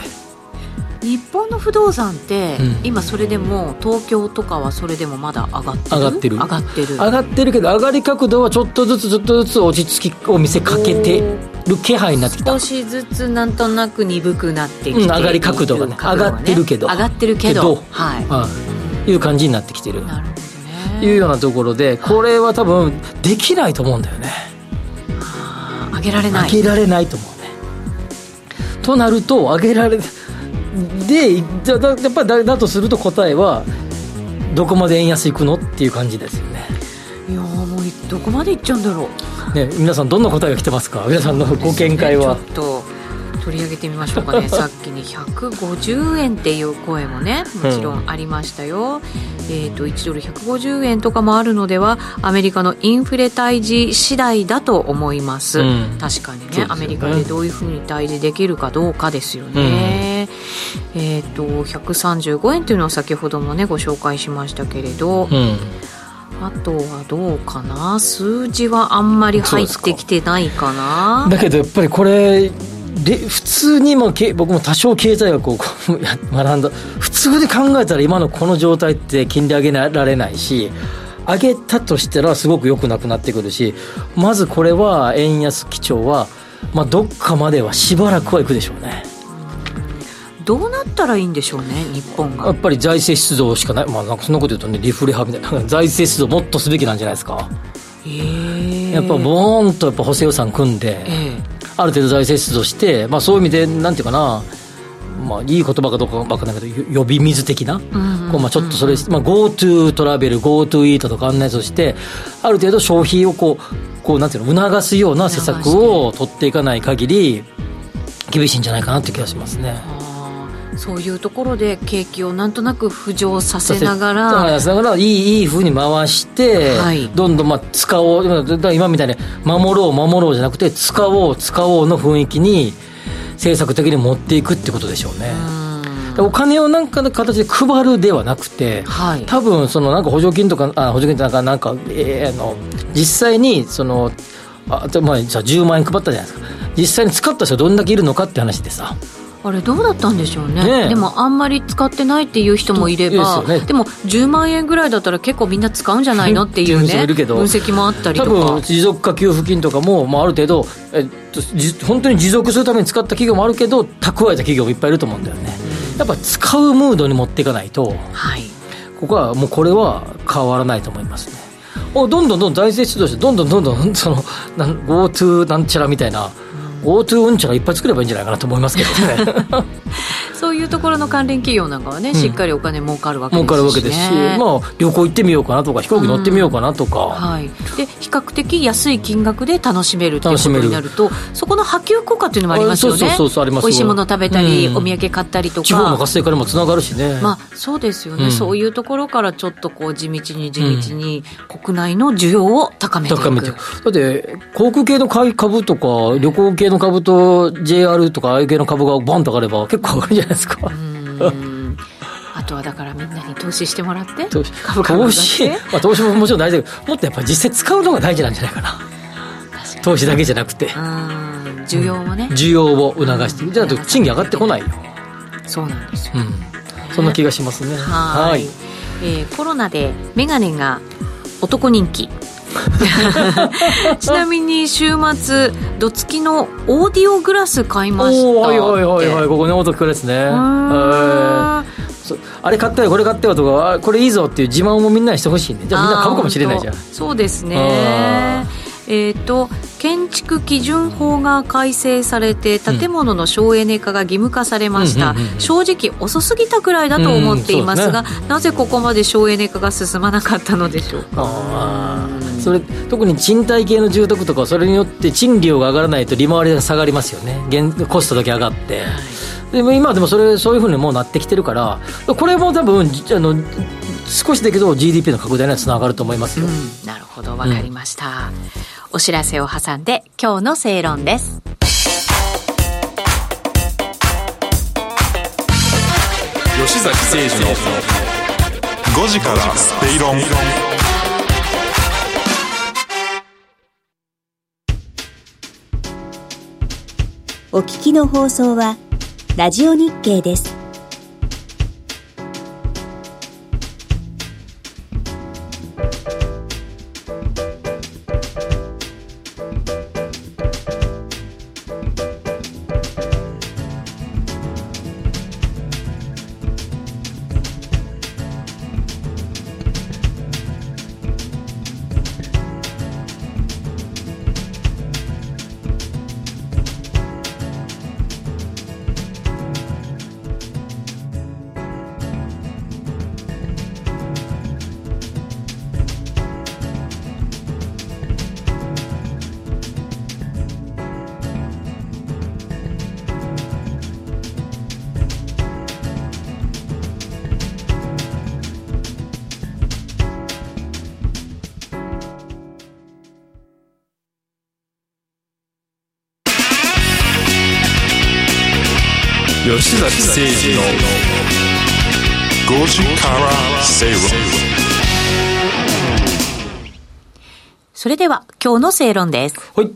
日本の不動産って、うん。今それでも東京とかはそれでもまだ上がってる？上がってる。上がってる。上がってるけど上がり角度はちょっとずつちょっとずつ落ち着きを見せかけてる気配になってきた。少しずつなんとなく鈍くなってきてうん上がり角度がね角度上がってるけど。上がってるけど。けど。はい、はい、いう感じになってきてる。なるほど。ねいうようなところでこれは多分できないと思うんだよね。上げられない。上げられないと思うね。となると上げられでじゃだやっぱりだだとすると答えはどこまで円安いくのっていう感じですよね。いやもうどこまでいっちゃうんだろう。ね皆さんどんな答えが来てますか？皆さんのご見解は、ね、ちょっと取り上げてみましょうかね。[laughs] さっきに150円っていう声もねもちろんありましたよ、うん、えーと、1ドル150円とかもあるのではアメリカのインフレ退治次第だと思います、うん、確かにね、ね、アメリカでどういうふうに退治できるかどうかですよね、うん、えっ、ー、と135円というのは先ほどもねご紹介しましたけれど、あとはどうかな？数字はあんまり入ってきてないかな？だけどやっぱりこれで普通にも僕も多少経済学を [laughs] 学んだ普通に考えたら今のこの状態って金利上げられないし上げたとしたらすごく良くなくなってくるしまずこれは円安基調は、まあ、どっかまではしばらくはいくでしょうね。どうなったらいいんでしょうね、日本が。やっぱり財政出動しかない、まあ、なんかそんなこと言うとね、リフレ派みたいな、財政出動もっとすべきなんじゃないですか。えー、やっぱボーンとやっぱ補正予算組んで、えーある程度財政出動して、まあ、そういう意味で、なんていうかな、まあ、いい言葉かどうか分からないけど、呼び水的な、こうまあちょっとそれ、まあ、GoTo トラベル、GoTo イートとかあんなやつをして、ある程度消費をこう、こうなんていうの、促すような施策を取っていかない限り、厳しいんじゃないかなって気がしますね。そういうところで景気をなんとなく浮上させながら。させながらいいいいふうに回して、はい、どんどんまあ使おう今みたいに守ろう守ろうじゃなくて使おう使おうの雰囲気に政策的に持っていくってことでしょうね。お金をなんかの形で配るではなくて、はい、多分そのなんか補助金とかあ補助金ってなんかなんか、えー、あの実際にそのあまあじゃあ10万円配ったじゃないですか。実際に使った人はどんだけいるのかって話でさあれどうだったんでしょうね、ね、でもあんまり使ってないっていう人もいればで、ね,、も10万円ぐらいだったら結構みんな使うんじゃないのっていうね分析もあったりとか。多分持続化給付金とかも、まあ、ある程度、えっと、本当に持続するために使った企業もあるけど蓄えた企業もいっぱいいると思うんだよね、うん、やっぱ使うムードに持っていかないと、はい、ここはもうこれは変わらないと思いますね。どんどんどんどん財政出動してどんどんどんどんその GoTo なんちゃらみたいな GoTo うんちゃらいっぱい作ればいいんじゃないかなと思いますけどね。[laughs] そういうところの関連企業なんかはね、しっかりお金儲かるわけですし、ね、儲かるわけですし、まあ、旅行行ってみようかなとか飛行機乗ってみようかなとか、うん、はい、で比較的安い金額で楽しめるということになるとそこの波及効果っていうのもありますよね。そうそうそう美味しいもの食べたり、うん、お土産買ったりとか。地方の活性化にもつながるしね。まあそうですよね、うん、そういうところからちょっとこう地道に地道に国内の需要を高めていく、高めてだって航空系の株とか旅行系の株と JR とかああいう系の株がバンと上がれば結構上がるじゃないですか。あとはだからみんなに投資してもらって投資投資,、まあ、投資ももちろん大事だけどもっとやっぱり実際使うのが大事なんじゃないかな。投資だけじゃなくて。需要もね、需要を促して。じゃあ賃金上がってこないよ。そうなんですよ、うん、そんな気がしますね。はい。えー、コロナで眼鏡が男人気 [laughs] ちなみに週末どつきのオーディオグラス買いました。はいはいはいはい。ここね音聞くですね。あれ買ったよこれ買ったよとかこれいいぞっていう自慢もみんなにしてほしいね。じゃあみんな買うかもしれないじゃん。そうですね。えーと、建築基準法が改正されて建物の省エネ化が義務化されました、正直遅すぎたくらいだと思っていますが、うんね、なぜここまで省エネ化が進まなかったのでしょうかそれ特に賃貸系の住宅とかそれによって賃料が上がらないと利回りが下がりますよね。コストだけ上がって、はい、でも今でもそれそういうふうにもうなってきてるからこれも多分あの少しだけど GDP の拡大にはつながると思いますよ、うん、なるほどわかりました、うん、お知らせを挟んで今日の正論です。吉崎誠二の5時からスペお聞きの放送は、ラジオ日経です。吉崎誠二の5時から正論それでは今日の正論です。はい。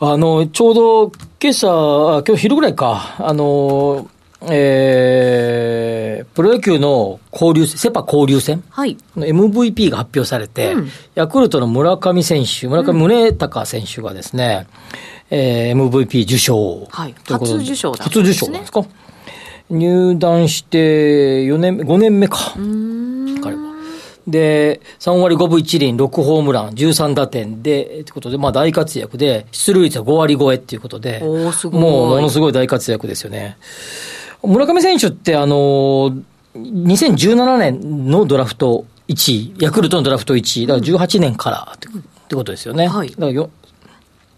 あの、ちょうど今朝、あ今日昼ぐらいか、あの、えー、プロ野球の交流戦、セ・パ交流戦はい。の MVP が発表されて、うんヤクルトの村上選手、村上宗隆選手がですね、えー MVP 受賞。はいということで初受賞だったん初ですね受賞なんですか？入団して4年目、5年目か。彼は。で、3割5分1厘、6ホームラン、13打点で、ということで、まあ大活躍で、出塁率は5割超えっていうことで、もうものすごい大活躍ですよね。村上選手って、あの、2017年のドラフト1位、ヤクルトのドラフト1位、だから18年からってってことですよね。はいだからよ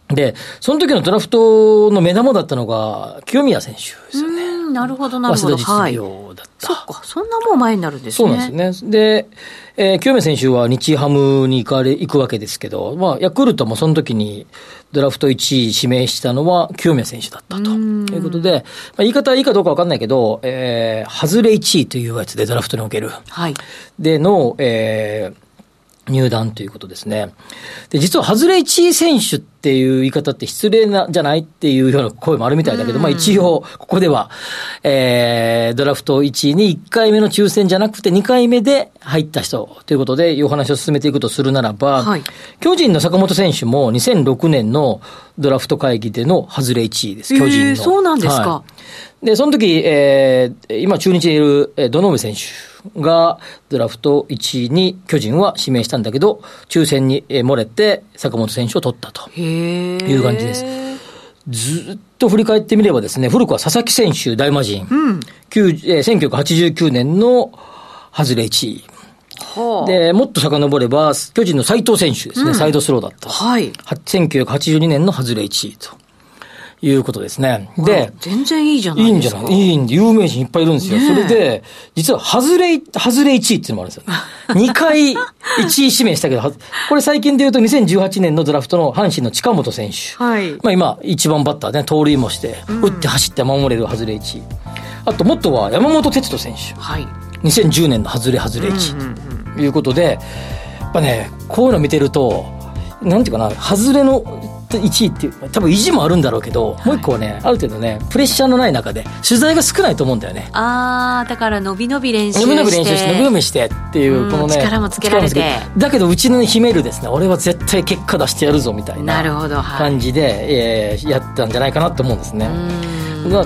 で、その時のドラフトの目玉だったのが、清宮選手ですよね。うん、なるほど、なるほど。早稲田はい。実業だった。そっか、そんなもう前になるんですね。そうなんですね。で、えー清宮選手は日ハムに行かれ、行くわけですけど、まあ、ヤクルトもその時にドラフト1位指名したのは清宮選手だったということで、まあ、言い方はいいかどうかわかんないけど、えー、外れ1位というやつでドラフトにおける。はい。での、えー入団ということですね。で、実は、外れ1位選手っていう言い方って失礼なんじゃないっていうような声もあるみたいだけど、まあ一応、ここでは、えー、ドラフト1位に1回目の抽選じゃなくて2回目で入った人ということで、いうお話を進めていくとするならば、はい。巨人の坂本選手も2006年のドラフト会議での外れ1位です、巨人の。そうなんですか。はい。で、その時、えー、今中日にいる、えー、堂上選手がドラフト1位に巨人は指名したんだけど、抽選に、えー漏れて坂本選手を取ったと。いう感じですずっと振り返ってみればですね、古くは佐々木選手大魔神、うん。9えー1989年の外れ1位。はあ。で、もっと遡れば、巨人の斉藤選手ですね、サイドスローだった。はい。は1982年の外れ1位ということですね。で、全然いいじゃないいいんじゃですか。ない？いいんで、有名人いっぱいいるんですよ。ねえそれで、実は、外れ、外れ1位っていうのもあるんですよ。[laughs] 2回1位指名したけど、はこれ最近で言うと2018年のドラフトの阪神の近本選手。はい。まあ今、一番バッターで、ね、盗塁もして、打って走って守れる外れ1位。あと、もっとは山本哲人選手。はい。2010年の外れ外れ1位ということで、やっぱね、こういうの見てると、なんていうかな、外れの1位っていう、多分意地もあるんだろうけど、もう一個はね、ある程度ね、プレッシャーのない中で、取材が少ないと思うんだよね。あー、だから伸び伸び練習して。伸び伸び練習して、伸び伸びしてっていうう、んこのね。力もつけられてだけど、うちの秘めるですね、俺は絶対結果出してやるぞみたいな。なるほどはい感じで、えーやったんじゃないかなと思うんですね。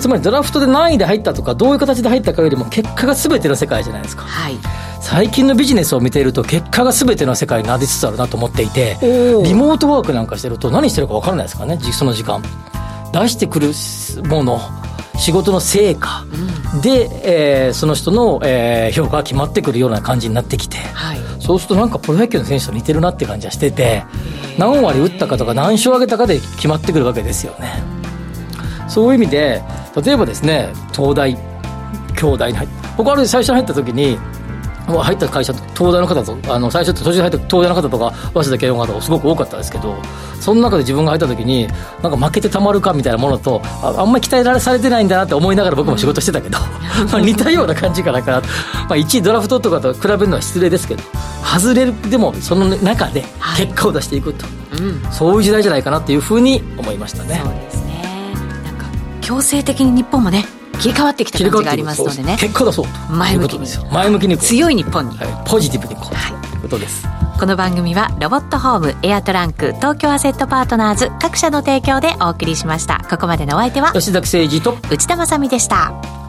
つまりドラフトで何位で入ったとか、どういう形で入ったかよりも、結果が全ての世界じゃないですか。はい。最近のビジネスを見ていると結果が全ての世界になりつつあるなと思っていてリモートワークなんかしてると何してるか分からないですからねじその時間。出してくるもの仕事の成果で、えーその人の、えー評価が決まってくるような感じになってきて、はい。そうするとなんかプロ野球の選手と似てるなって感じがしてて何割打ったかとか何勝上げたかで決まってくるわけですよね。そういう意味で例えばですね東大兄弟に入って僕あれ最初に入った時に入った会社東大の方とあの最初途中で入った東大の方とか早稲田慶応の方がすごく多かったですけどその中で自分が入った時になんか負けてたまるかみたいなものとああんまり期待られされてないんだなって思いながら僕も仕事してたけど、まあ [laughs] 似たような感じかな。かな、まあ、1位ドラフトとかと比べるのは失礼ですけど外れるでもその中で結果を出していくと、うん。そういう時代じゃないかなっていうふうに思いましたね。そうですね。なんか、強制的に日本もね、切り替わってきた感じがありますのでね。結果出そうと前向きに。前向きに強い日本に。はい、ポジティブにこう、はい。とい。うことですこの番組はロボットホームエアトランク東京アセットパートナーズ各社の提供でお送りしました。ここまでのお相手は吉崎誠二と内田まさみでした